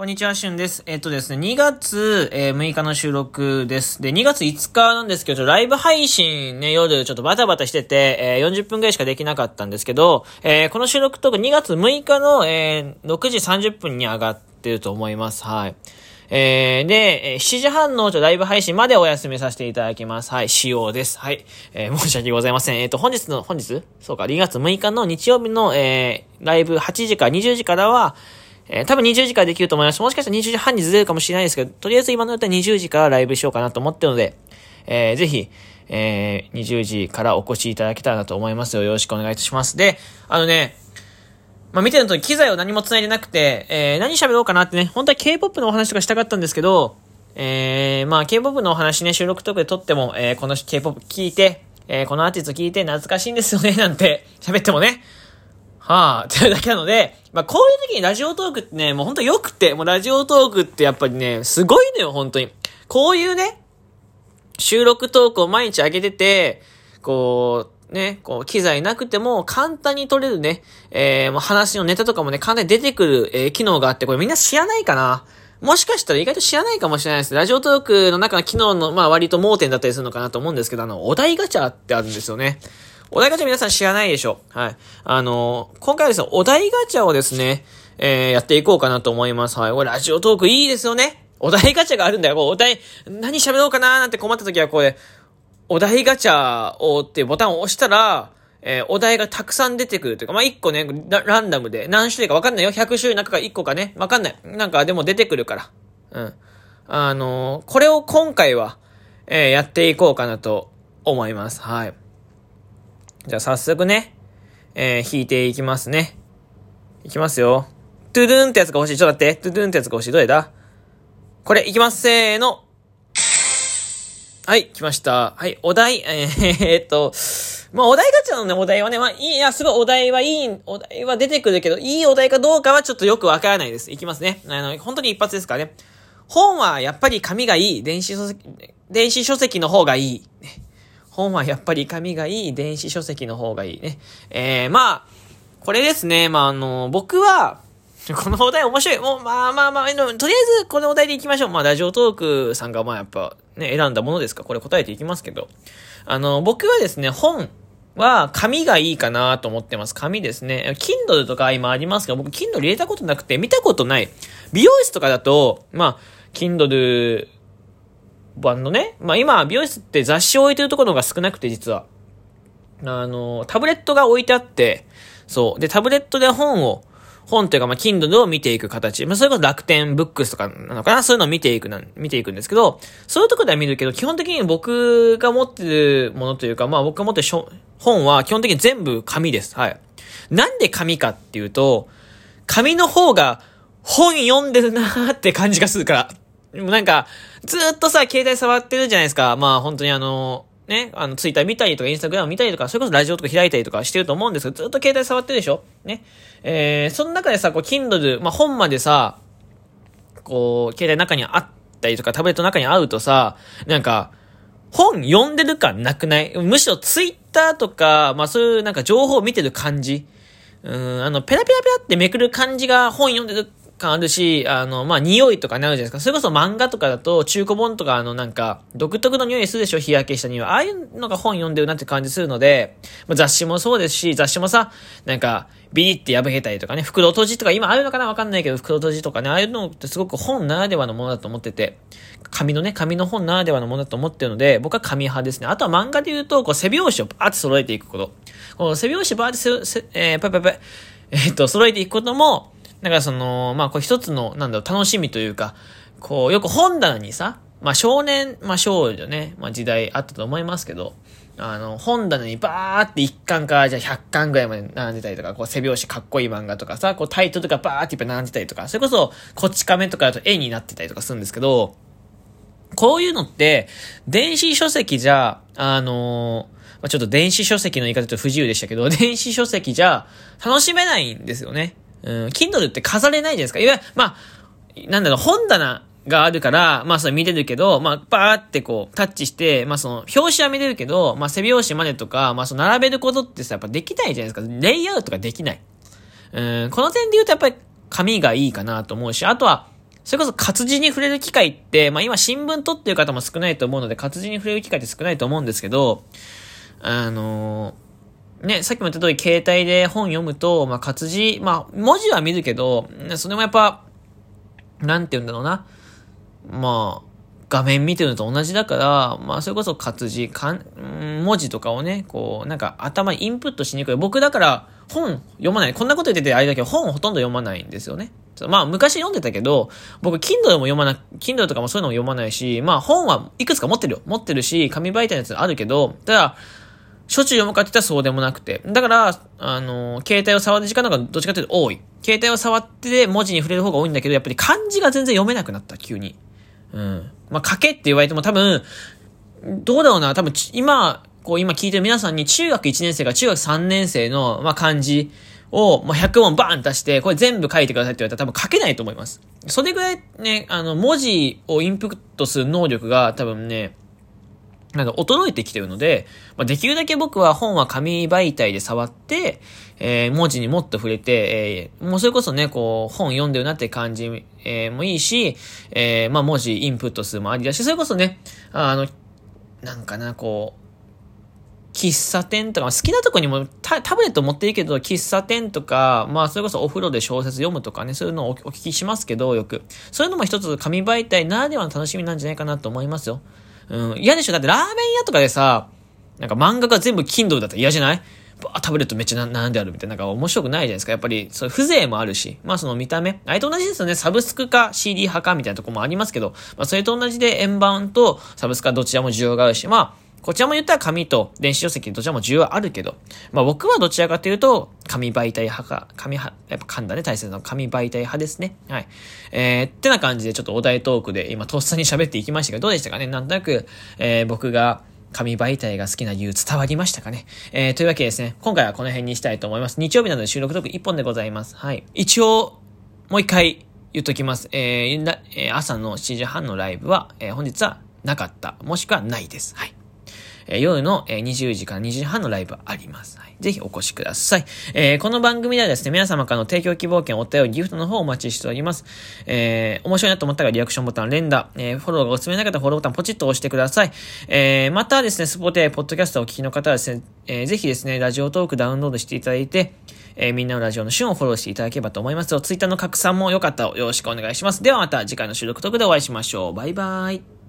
こんにちは、しゅんです。えっ、とですね、2月、えー、6日の収録です。で、2月5日なんですけど、ライブ配信ね、夜ちょっとバタバタしてて、えー、40分ぐらいしかできなかったんですけど、えー、この収録とか2月6日の、えー、6時30分に上がってると思います。はい。えー、で、7時半のライブ配信までお休みさせていただきます。はい、仕様です。はい。えー、申し訳ございません。えっ、ー、と、本日の、本日？そうか、2月6日の日曜日の、えー、ライブ8時から20時からは、えー、多分20時からできると思います。もしかしたら20時半にずれるかもしれないですけど、とりあえず今のだったら20時からライブしようかなと思ってるので、えー、ぜひ、えー、20時からお越しいただけたらなと思いますよ。よろしくお願いいたします。で、あのね、まあ、見てると機材を何も繋いでなくて、えー、何喋ろうかなってね、本当は K-POP のお話とかしたかったんですけど、えー、まあ、K-POP のお話ね、収録とかで撮っても、えー、この K-POP 聞いて、えー、このアーティスト聞いて懐かしいんですよね、なんて喋ってもね、はあ、っていうだけなので、まあ、こういう時にラジオトークってね、もうほんと良くて、もうラジオトークってやっぱりね、すごいのよ、本当に。こういうね、収録トークを毎日上げてて、こう、ね、こう、機材なくても簡単に撮れるね、えー、もう話のネタとかもね、簡単に出てくる、えー、機能があって、これみんな知らないかなもしかしたら意外と知らないかもしれないです。ラジオトークの中の機能の、まあ割と盲点だったりするのかなと思うんですけど、あの、お題ガチャってあるんですよね。お題ガチャ皆さん知らないでしょはい。あのー、今回はですね、お題ガチャをですね、えー、やっていこうかなと思います。はい。これラジオトークいいですよね。お題ガチャがあるんだよ。こうお題、何喋ろうかなーなんて困った時はこれ、お題ガチャをっていうボタンを押したら、えー、お題がたくさん出てくるというか、まあ、1個ねラ、ンダムで、何種類かわかんないよ。100種類の中か1個かね、わかんない。なんかでも出てくるから。うん。あのー、これを今回は、えー、やっていこうかなと思います。はい。じゃあ早速ね、えー、弾いていきますね。いきますよ。トゥドゥンってやつが欲しい。ちょっと待って。トゥドゥンってやつが欲しい。どれだ？これ、いきます。せーの。はい、来ました。はい、お題、えー、っと、まあ、お題ガチャのね、お題はね、まあ、いい、いや、すごいお題はいい、お題は出てくるけど、いいお題かどうかはちょっとよくわからないです。いきますね。あの、本当に一発ですからね。本はやっぱり紙がいい。電子書籍、電子書籍の方がいい。本はやっぱり紙がいい、電子書籍の方がいいね。えー、まあ、これですね、まあ、あの、僕は、このお題面白い。もう、まあまあまあ、とりあえずこのお題でいきましょう。まあ、ラジオトークさんがまあやっぱね、選んだものですかこれ答えていきますけど。あの、僕はですね、本は紙がいいかなと思ってます。紙ですね。Kindle とか今ありますけど、僕 Kindle 入れたことなくて見たことない。美容室とかだと、まあ、Kindle 版のね、まあ今、美容室って雑誌を置いてるところが少なくて、実は。あの、タブレットが置いてあって、そう。で、タブレットで本を、本というか、まあ、Kindle を見ていく形。まあ、それこそ楽天ブックスとかなのかな？そういうのを見ていくな、見ていくんですけど、そういうとこでは見るけど、基本的に僕が持ってるものというか、まあ、僕が持ってる本は基本的に全部紙です。はい。なんで紙かっていうと、紙の方が本読んでるなーって感じがするから。でもなんか、ずっとさ、携帯触ってるじゃないですか。まあ本当にあの、ね、あの、ツイッター見たりとか、インスタグラム見たりとか、それこそラジオとか開いたりとかしてると思うんですけど、ずっと携帯触ってるでしょ？ね。えー、その中でさ、こう、Kindle、まあ本までさ、こう、携帯の中にあったりとか、タブレットの中にあるとさ、なんか、本読んでる感なくない？むしろツイッターとか、まあそういうなんか情報を見てる感じ。うん、あの、ペラペラペラってめくる感じが本読んでる感あるし、あの、まあ、匂いとかなるじゃないですか。それこそ漫画とかだと、中古本とか、あの、なんか、独特の匂いするでしょ？日焼けした匂い。ああいうのが本読んでるなって感じするので、まあ、雑誌もそうですし、雑誌もさ、なんか、ビリって破けたりとかね、袋閉じとか、今あるのかなわかんないけど、袋閉じとかね、ああいうのってすごく本ならではのものだと思ってて、紙のね、紙の本ならではのものだと思ってるので、僕は紙派ですね。あとは漫画で言うと、こう、背表紙をバーって揃えていくこと。この背表紙バーってせ、えー、パパパ、えー、っと、揃えていくことも、だからその、まあこれ一つの、なんだろう、楽しみというか、こう、よく本棚にさ、まあ少年、まあ少女ね、まあ時代あったと思いますけど、あの、本棚にバーって1巻からじゃあ100巻ぐらいまで並んでたりとか、こう背表紙かっこいい漫画とかさ、こうタイトルがバーっていっぱい並んでたりとか、それこそこっち亀とかだと絵になってたりとかするんですけど、こういうのって、電子書籍じゃ、あのー、まあ、ちょっと電子書籍の言い方ちょっと不自由でしたけど、電子書籍じゃ楽しめないんですよね。うん、Kindle って飾れないじゃないですか。いわゆる、まあ、なんだろう、本棚があるから、まあそれ見れるけど、まあバーってこうタッチして、まあその表紙は見れるけど、まあ背表紙までとか、まあその並べることってさ、やっぱできないじゃないですか。レイアウトができない。うん、この点で言うとやっぱり紙がいいかなと思うし、あとは、それこそ活字に触れる機会って、まあ今新聞取ってる方も少ないと思うので、活字に触れる機会って少ないと思うんですけど、あの、ね、さっきも言った通り携帯で本読むと、まあ活字、まあ文字は見るけど、それもやっぱ、なんて言うんだろうな。まあ、画面見てるのと同じだから、まあ、それこそ活字、かん、文字とかをね、こう、なんか頭にインプットしにくい。僕だから本読まない。こんなこと言っててあれだけど本ほとんど読まないんですよね。まあ、昔読んでたけど、僕、Kindle も読まな、Kindle とかもそういうのも読まないし、まあ、本はいくつか持ってるよ。持ってるし、紙媒体のやつあるけど、ただ、しょっちゅう読むかって言ったらそうでもなくて。だから、あの、携帯を触る時間の方がどっちかというと多い。携帯を触って文字に触れる方が多いんだけど、やっぱり漢字が全然読めなくなった、急に。うん。まあ、書けって言われても多分、どうだろうな、多分、今、こう今聞いてる皆さんに中学1年生か中学3年生の、まあ、漢字を、まあ、100問バーン出して、これ全部書いてくださいって言われたら多分書けないと思います。それぐらいね、あの、文字をインプットする能力が多分ね、なんか衰えてきてるので、まあ、できるだけ僕は本は紙媒体で触って、えー、文字にもっと触れて、えー、もうそれこそね、こう、本読んでるなって感じ、えー、もいいし、えー、まあ、文字インプット数もありだし、それこそね、あの、なんかな、こう、喫茶店とか、好きなとこにもタブレット持っていいけど、喫茶店とか、まあ、それこそお風呂で小説読むとかね、そういうのをお聞きしますけど、よく。そういうのも一つ紙媒体ならではの楽しみなんじゃないかなと思いますよ。うん、嫌でしょ。だってラーメン屋とかでさ、なんか漫画が全部 Kindle だったら嫌じゃない？バータブレットめっちゃ並んである？みたいな、なんか面白くないじゃないですか。やっぱり、そう風情もあるし、まあその見た目、あれと同じですよね。サブスクか CD 派かみたいなとこもありますけど、まあそれと同じで円盤とサブスクはどちらも需要があるし、まあ、こちらも言ったら紙と電子書籍どちらも需要あるけど、まあ僕はどちらかというと、紙媒体派か、紙派、やっぱ噛んだね、大切な紙媒体派ですね。はい。えー、ってな感じでちょっとお題トークで今とっさに喋っていきましたが、どうでしたかね？なんとなく、えー、僕が、紙媒体が好きな理由伝わりましたかね？えー、というわけでですね、今回はこの辺にしたいと思います。日曜日なので収録トーク1本でございます。はい。一応、もう一回言っときます。えー、朝の7時半のライブは、えー、本日はなかった。もしくはないです。はい。えー、夜の、えー、20時から2時半のライブあります。はい。ぜひお越しください。えー、この番組ではですね、皆様からの提供希望券、お便り、ギフトの方をお待ちしております。えー、面白いなと思ったらリアクションボタン連打、えー、フォローがおすすめな方はフォローボタンポチッと押してください。えー、またですね、スポーティポッドキャストをお聞きの方はですね、えー、ぜひですね、ラジオトークダウンロードしていただいて、えー、みんなのラジオの旬をフォローしていただければと思います。ツイッターの拡散もよかったらよろしくお願いします。ではまた次回の収録トークでお会いしましょう。バイバーイ。